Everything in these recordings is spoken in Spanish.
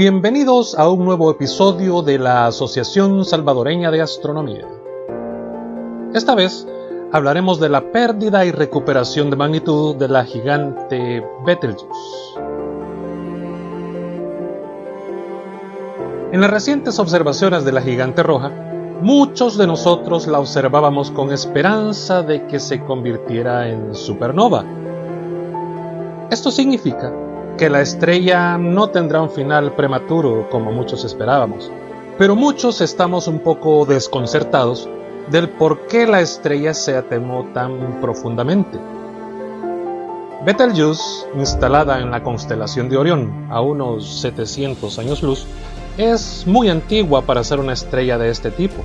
Bienvenidos a un nuevo episodio de la Asociación Salvadoreña de Astronomía. Esta vez hablaremos de la pérdida y recuperación de magnitud de la gigante Betelgeuse. En las recientes observaciones de la gigante roja, muchos de nosotros la observábamos con esperanza de que se convirtiera en supernova. Esto significa que la estrella no tendrá un final prematuro como muchos esperábamos, pero muchos estamos un poco desconcertados del por qué la estrella se atenuó tan profundamente. Betelgeuse, instalada en la constelación de Orión a unos 700 años luz, es muy antigua para ser una estrella de este tipo.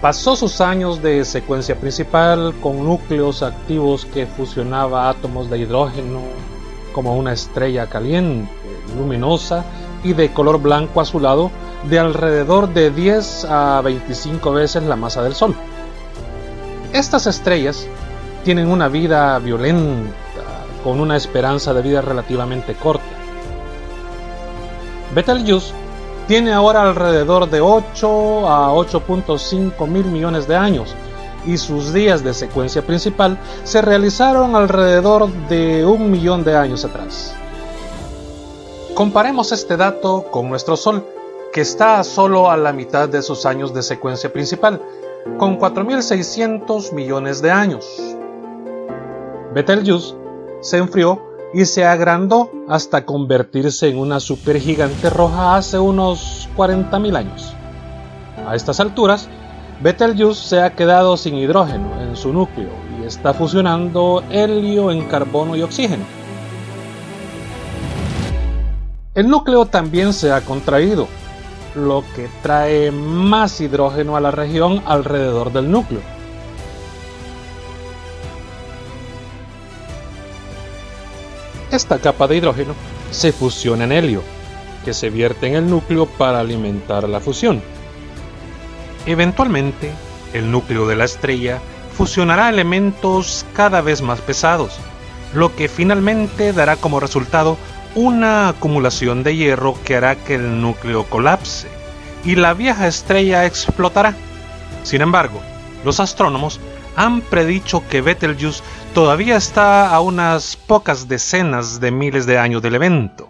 Pasó sus años de secuencia principal con núcleos activos que fusionaba átomos de hidrógeno como una estrella caliente, luminosa y de color blanco azulado de alrededor de 10 a 25 veces la masa del Sol. Estas estrellas tienen una vida violenta, con una esperanza de vida relativamente corta. Betelgeuse tiene ahora alrededor de 8 a 8.5 mil millones de años y sus días de secuencia principal se realizaron alrededor de un millón de años atrás. Comparemos este dato con nuestro Sol, que está solo a la mitad de sus años de secuencia principal, con 4.600 millones de años. Betelgeuse se enfrió y se agrandó hasta convertirse en una supergigante roja hace unos 40.000 años. A estas alturas, Betelgeuse se ha quedado sin hidrógeno en su núcleo y está fusionando helio en carbono y oxígeno. El núcleo también se ha contraído, lo que trae más hidrógeno a la región alrededor del núcleo. Esta capa de hidrógeno se fusiona en helio, que se vierte en el núcleo para alimentar la fusión. Eventualmente, el núcleo de la estrella fusionará elementos cada vez más pesados, lo que finalmente dará como resultado una acumulación de hierro que hará que el núcleo colapse y la vieja estrella explotará. Sin embargo, los astrónomos han predicho que Betelgeuse todavía está a unas pocas decenas de miles de años del evento.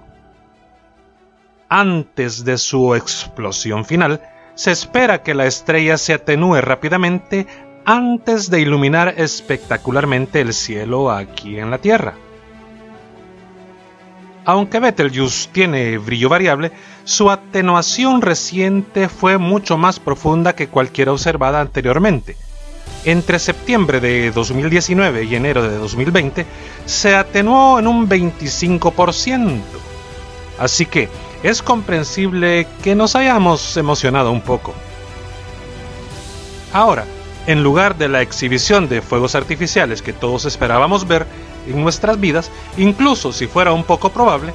Antes de su explosión final, se espera que la estrella se atenúe rápidamente antes de iluminar espectacularmente el cielo aquí en la Tierra. Aunque Betelgeuse tiene brillo variable, su atenuación reciente fue mucho más profunda que cualquiera observada anteriormente entre septiembre de 2019 y enero de 2020 se atenuó en un 25%. Así que es comprensible que nos hayamos emocionado un poco. Ahora, en lugar de la exhibición de fuegos artificiales que todos esperábamos ver en nuestras vidas, incluso si fuera un poco probable,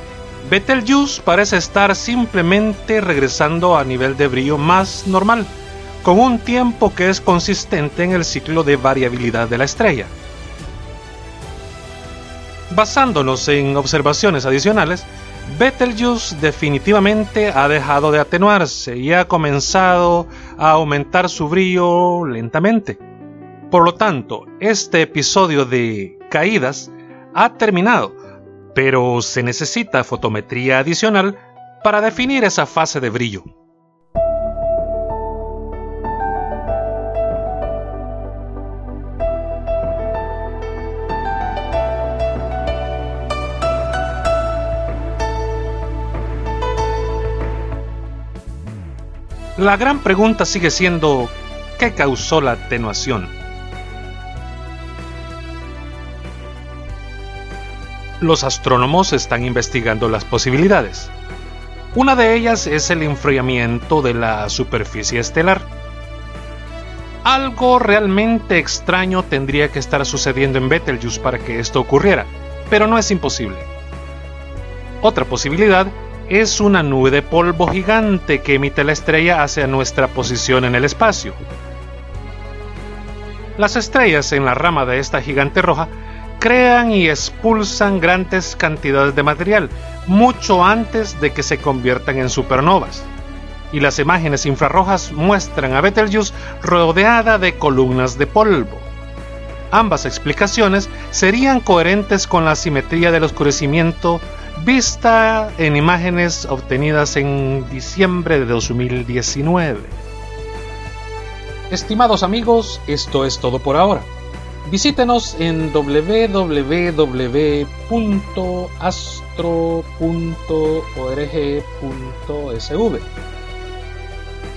Betelgeuse parece estar simplemente regresando a nivel de brillo más normal con un tiempo que es consistente en el ciclo de variabilidad de la estrella. Basándonos en observaciones adicionales, Betelgeuse definitivamente ha dejado de atenuarse y ha comenzado a aumentar su brillo lentamente. Por lo tanto, este episodio de caídas ha terminado, pero se necesita fotometría adicional para definir esa fase de brillo. La gran pregunta sigue siendo, ¿qué causó la atenuación? Los astrónomos están investigando las posibilidades. Una de ellas es el enfriamiento de la superficie estelar. Algo realmente extraño tendría que estar sucediendo en Betelgeuse para que esto ocurriera, pero no es imposible. Otra posibilidad es una nube de polvo gigante que emite la estrella hacia nuestra posición en el espacio. Las estrellas en la rama de esta gigante roja crean y expulsan grandes cantidades de material, mucho antes de que se conviertan en supernovas. Y las imágenes infrarrojas muestran a Betelgeuse rodeada de columnas de polvo. Ambas explicaciones serían coherentes con la simetría del oscurecimiento vista en imágenes obtenidas en diciembre de 2019. Estimados amigos, esto es todo por ahora. Visítenos en www.astro.org.sv.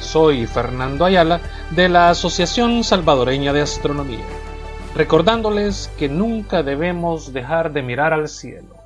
Soy Fernando Ayala de la Asociación Salvadoreña de Astronomía, recordándoles que nunca debemos dejar de mirar al cielo